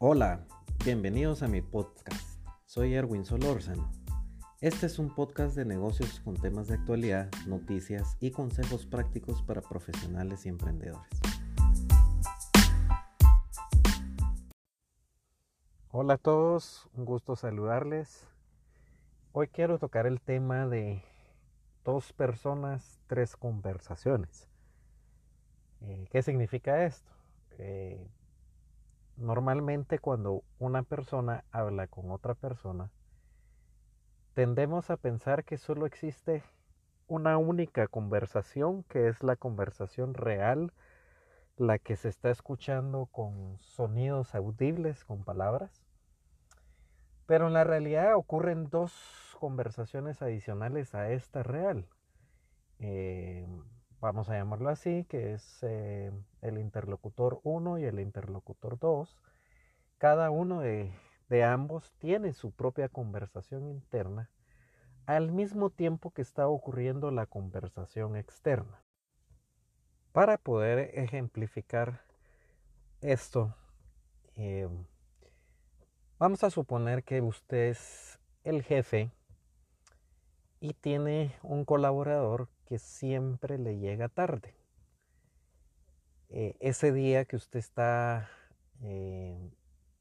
Hola, bienvenidos a mi podcast. Soy Erwin Solórzano. Este es un podcast de negocios con temas de actualidad, noticias y consejos prácticos para profesionales y emprendedores. Hola a todos, un gusto saludarles. Hoy quiero tocar el tema de dos personas, tres conversaciones. Eh, ¿Qué significa esto? Eh, Normalmente cuando una persona habla con otra persona, tendemos a pensar que solo existe una única conversación, que es la conversación real, la que se está escuchando con sonidos audibles, con palabras. Pero en la realidad ocurren dos conversaciones adicionales a esta real. Eh, vamos a llamarlo así, que es eh, el interlocutor 1 y el interlocutor 2. Cada uno de, de ambos tiene su propia conversación interna al mismo tiempo que está ocurriendo la conversación externa. Para poder ejemplificar esto, eh, vamos a suponer que usted es el jefe y tiene un colaborador que siempre le llega tarde. Eh, ese día que usted está eh,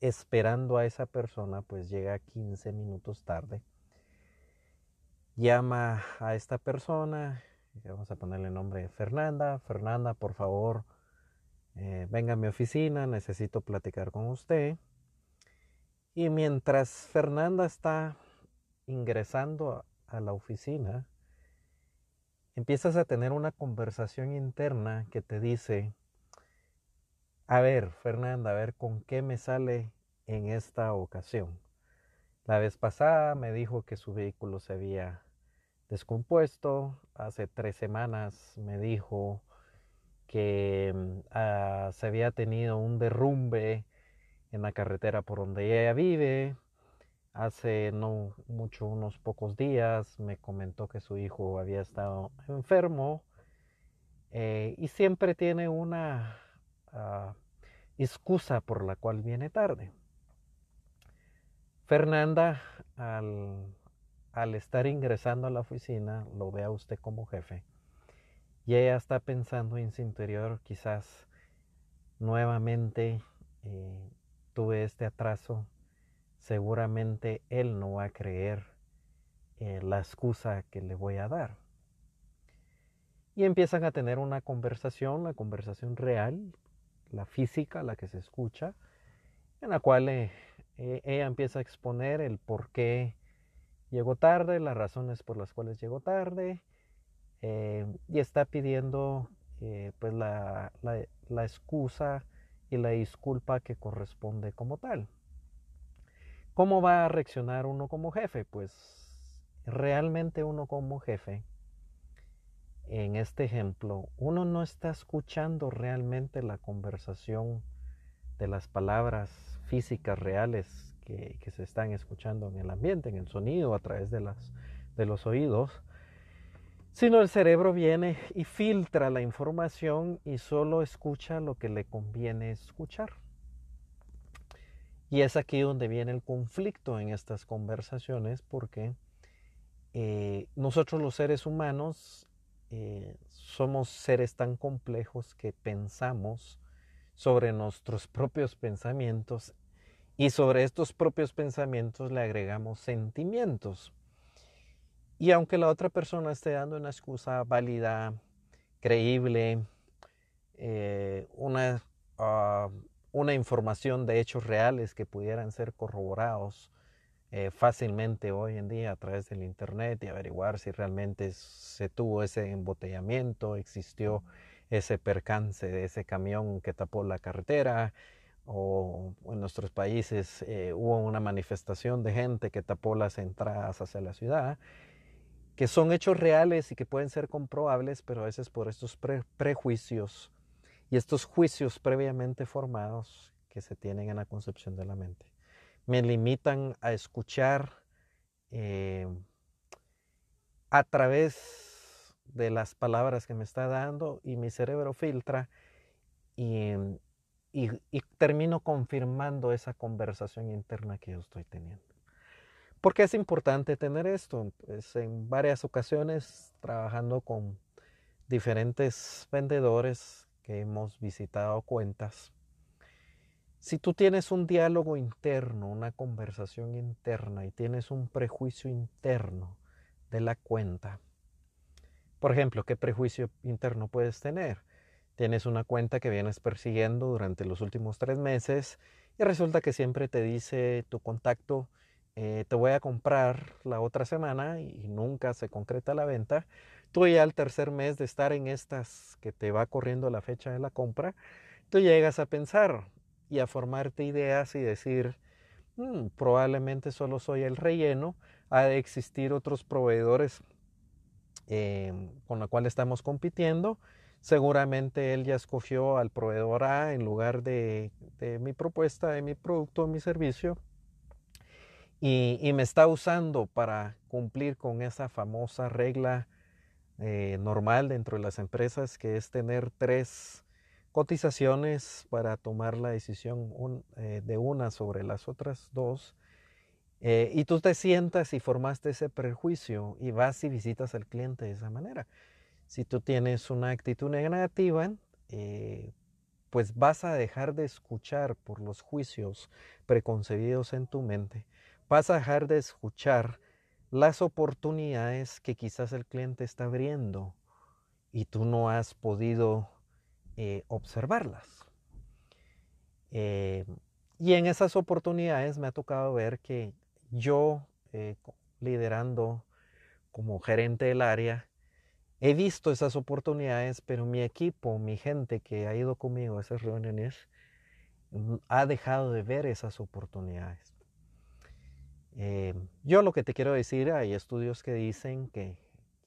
esperando a esa persona, pues llega 15 minutos tarde. Llama a esta persona, vamos a ponerle el nombre Fernanda. Fernanda, por favor, eh, venga a mi oficina, necesito platicar con usted. Y mientras Fernanda está ingresando a la oficina, empiezas a tener una conversación interna que te dice, a ver, Fernanda, a ver con qué me sale en esta ocasión. La vez pasada me dijo que su vehículo se había descompuesto. Hace tres semanas me dijo que mm, ah, se había tenido un derrumbe en la carretera por donde ella vive. Hace no mucho, unos pocos días, me comentó que su hijo había estado enfermo eh, y siempre tiene una ah, excusa por la cual viene tarde. Fernanda, al, al, estar ingresando a la oficina, lo ve a usted como jefe y ella está pensando en su interior, quizás nuevamente eh, tuve este atraso seguramente él no va a creer eh, la excusa que le voy a dar. Y empiezan a tener una conversación, la conversación real, la física, la que se escucha, en la cual eh, eh, ella empieza a exponer el por qué llegó tarde, las razones por las cuales llegó tarde, y está pidiendo pues la, la excusa y la disculpa que corresponde como tal. ¿Cómo va a reaccionar uno como jefe? Pues realmente uno como jefe, en este ejemplo, uno no está escuchando realmente la conversación de las palabras físicas reales que, se están escuchando en el ambiente, en el sonido, a través de, de los oídos, sino el cerebro viene y filtra la información y solo escucha lo que le conviene escuchar. Y es aquí donde viene el conflicto en estas conversaciones porque eh, nosotros los seres humanos eh, somos seres tan complejos que pensamos sobre nuestros propios pensamientos y sobre estos propios pensamientos le agregamos sentimientos. Y aunque la otra persona esté dando una excusa válida, creíble, eh, una, ah, una información de hechos reales que pudieran ser corroborados eh, fácilmente hoy en día a través del Internet y averiguar si realmente se tuvo ese embotellamiento, existió ese percance de ese camión que tapó la carretera o en nuestros países eh, hubo una manifestación de gente que tapó las entradas hacia la ciudad, que son hechos reales y que pueden ser comprobables, pero a veces por estos prejuicios y estos juicios previamente formados que se tienen en la concepción de la mente. Me limitan a escuchar eh, a través de las palabras que me está dando y mi cerebro filtra y, termino confirmando esa conversación interna que yo estoy teniendo. ¿Por qué es importante tener esto? Pues en varias ocasiones trabajando con diferentes vendedores que hemos visitado cuentas. Si tú tienes un diálogo interno, una conversación interna y tienes un prejuicio interno de la cuenta, por ejemplo, ¿qué prejuicio interno puedes tener? Tienes una cuenta que vienes persiguiendo durante los últimos tres meses y resulta que siempre te dice tu contacto, eh, te voy a comprar la otra semana y nunca se concreta la venta. Tú ya al tercer mes de estar en estas que te va corriendo la fecha de la compra, tú llegas a pensar y a formarte ideas y decir, mm, probablemente solo soy el relleno, ha de existir otros proveedores eh, con los cuales estamos compitiendo Seguramente él ya escogió al proveedor A en lugar de, mi propuesta, de mi producto, mi servicio. Y, me está usando para cumplir con esa famosa regla eh, normal dentro de las empresas que es tener tres cotizaciones para tomar la decisión eh, de una sobre las otras dos. Eh, y tú te sientas y formaste ese prejuicio y vas y visitas al cliente de esa manera. Si tú tienes una actitud negativa, pues vas a dejar de escuchar por los juicios preconcebidos en tu mente. Vas a dejar de escuchar las oportunidades que quizás el cliente está abriendo y tú no has podido eh, observarlas. Eh, y en esas oportunidades me ha tocado ver que yo, liderando como gerente del área, He visto esas oportunidades, pero mi equipo, mi gente que ha ido conmigo a esas reuniones, mm, ha dejado de ver esas oportunidades. Eh, yo lo que te quiero decir, hay estudios que dicen que,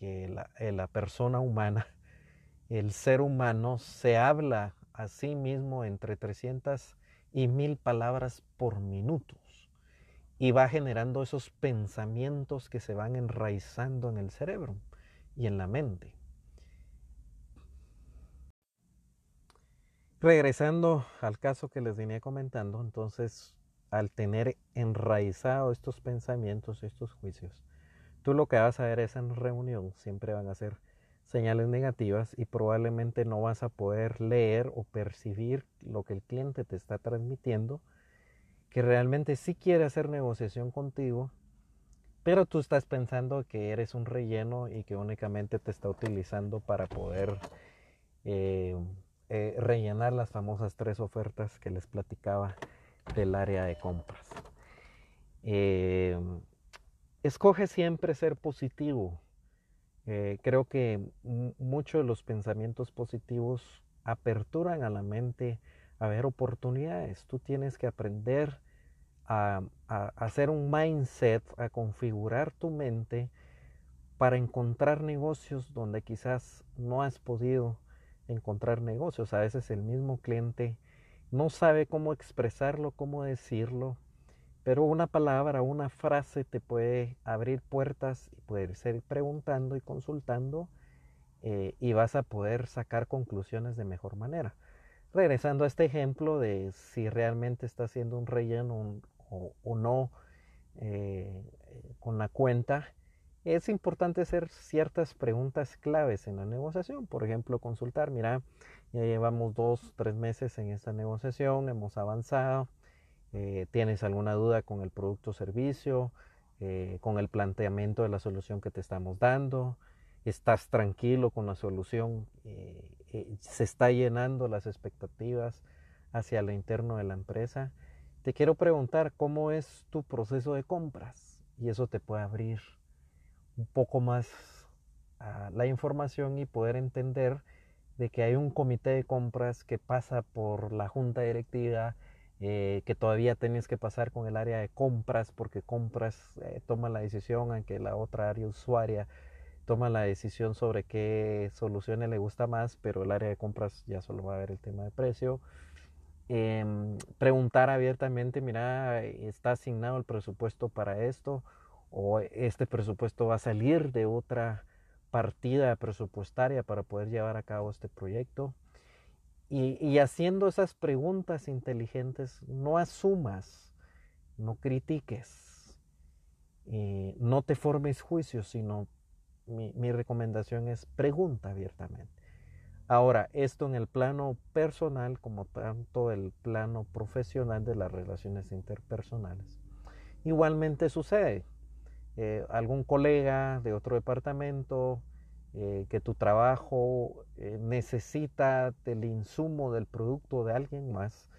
la, eh, la, persona humana, el ser humano, se habla a sí mismo entre 300 y 1000 palabras por minutos y va generando esos pensamientos que se van enraizando en el cerebro y en la mente. Regresando al caso que les venía comentando, entonces al tener enraizado estos pensamientos, estos juicios, tú lo que vas a ver es en reunión, siempre van a ser señales negativas y probablemente no vas a poder leer o percibir lo que el cliente te está transmitiendo, que realmente sí quiere hacer negociación contigo, pero tú estás pensando que eres un relleno y que únicamente te está utilizando para poder eh, eh, rellenar las famosas tres ofertas que les platicaba del área de compras. Eh, escoge siempre ser positivo. creo que muchos de los pensamientos positivos aperturan a la mente a ver oportunidades. Tú tienes que aprender a, hacer un mindset, a configurar tu mente para encontrar negocios donde quizás no has podido encontrar negocios. A veces el mismo cliente no sabe cómo expresarlo, cómo decirlo, pero una palabra, una frase te puede abrir puertas y puedes ir preguntando y consultando eh, y vas a poder sacar conclusiones de mejor manera. Regresando a este ejemplo de si realmente está haciendo un relleno o, no eh, con la cuenta, es importante hacer ciertas preguntas claves en la negociación. Por ejemplo, consultar, mira, ya llevamos dos, tres meses en esta negociación, hemos avanzado, eh, tienes alguna duda con el producto o servicio, eh, con el planteamiento de la solución que te estamos dando, estás tranquilo con la solución, se está llenando las expectativas hacia lo interno de la empresa. Te quiero preguntar cómo es tu proceso de compras y eso te puede abrir un poco más la información y poder entender de que hay un comité de compras que pasa por la junta directiva, eh, que todavía tienes que pasar con el área de compras porque compras eh, toma la decisión, aunque la otra área usuaria toma la decisión sobre qué soluciones le gusta más, pero el área de compras ya solo va a ver el tema de precio. Em, preguntar abiertamente, mira, está asignado el presupuesto para esto o este presupuesto va a salir de otra partida presupuestaria para poder llevar a cabo este proyecto. Y, haciendo esas preguntas inteligentes, no asumas, no critiques, eh, no te formes juicios, sino mi, mi recomendación es pregunta abiertamente. Ahora, esto en el plano personal como tanto el plano profesional de las relaciones interpersonales. Igualmente sucede. Eh, algún colega de otro departamento, eh, que tu trabajo eh, necesita del insumo del producto de alguien más,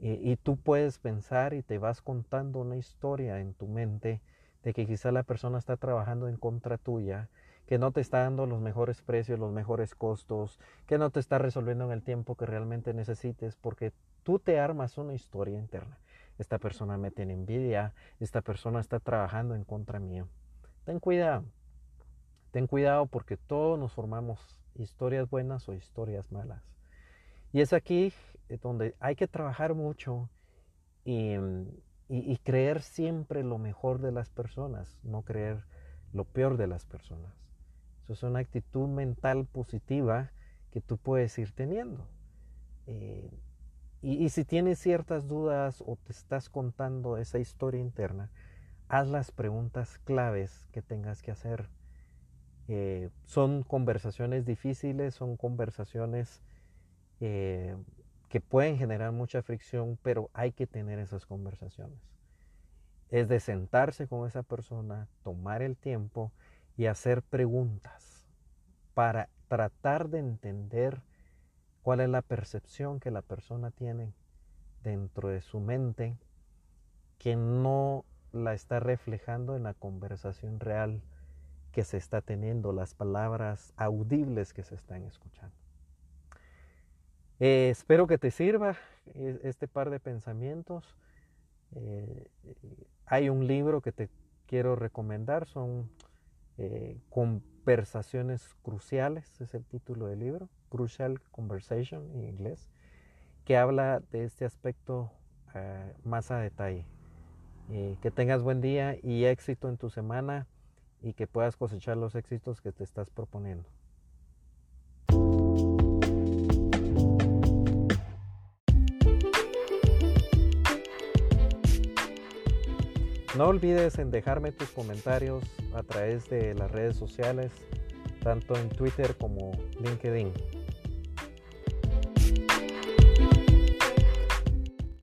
y tú puedes pensar y te vas contando una historia en tu mente de que quizá la persona está trabajando en contra tuya, que no te está dando los mejores precios, los mejores costos, que no te está resolviendo en el tiempo que realmente necesites, porque tú te armas una historia interna esta persona me tiene envidia, esta persona está trabajando en contra mío. Ten cuidado, ten cuidado porque todos nos formamos historias buenas o historias malas. Y es aquí eh, donde hay que trabajar mucho y, creer siempre lo mejor de las personas, no creer lo peor de las personas. Eso es una actitud mental positiva que tú puedes ir teniendo. Eh, y, si tienes ciertas dudas o te estás contando esa historia interna, haz las preguntas claves que tengas que hacer. Eh, son conversaciones difíciles, son conversaciones eh, que pueden generar mucha fricción, pero hay que tener esas conversaciones. Es de sentarse con esa persona, tomar el tiempo y hacer preguntas para tratar de entender cuál es la percepción que la persona tiene dentro de su mente que no la está reflejando en la conversación real que se está teniendo, las palabras audibles que se están escuchando. Eh, espero que te sirva este par de pensamientos. Eh, hay un libro que te quiero recomendar, son eh, conversaciones cruciales, es el título del libro. Crucial Conversation en inglés, que habla de este aspecto eh, más a detalle. Eh, que tengas buen día y éxito en tu semana y que puedas cosechar los éxitos que te estás proponiendo. No olvides en dejarme tus comentarios a través de las redes sociales, tanto en Twitter como LinkedIn.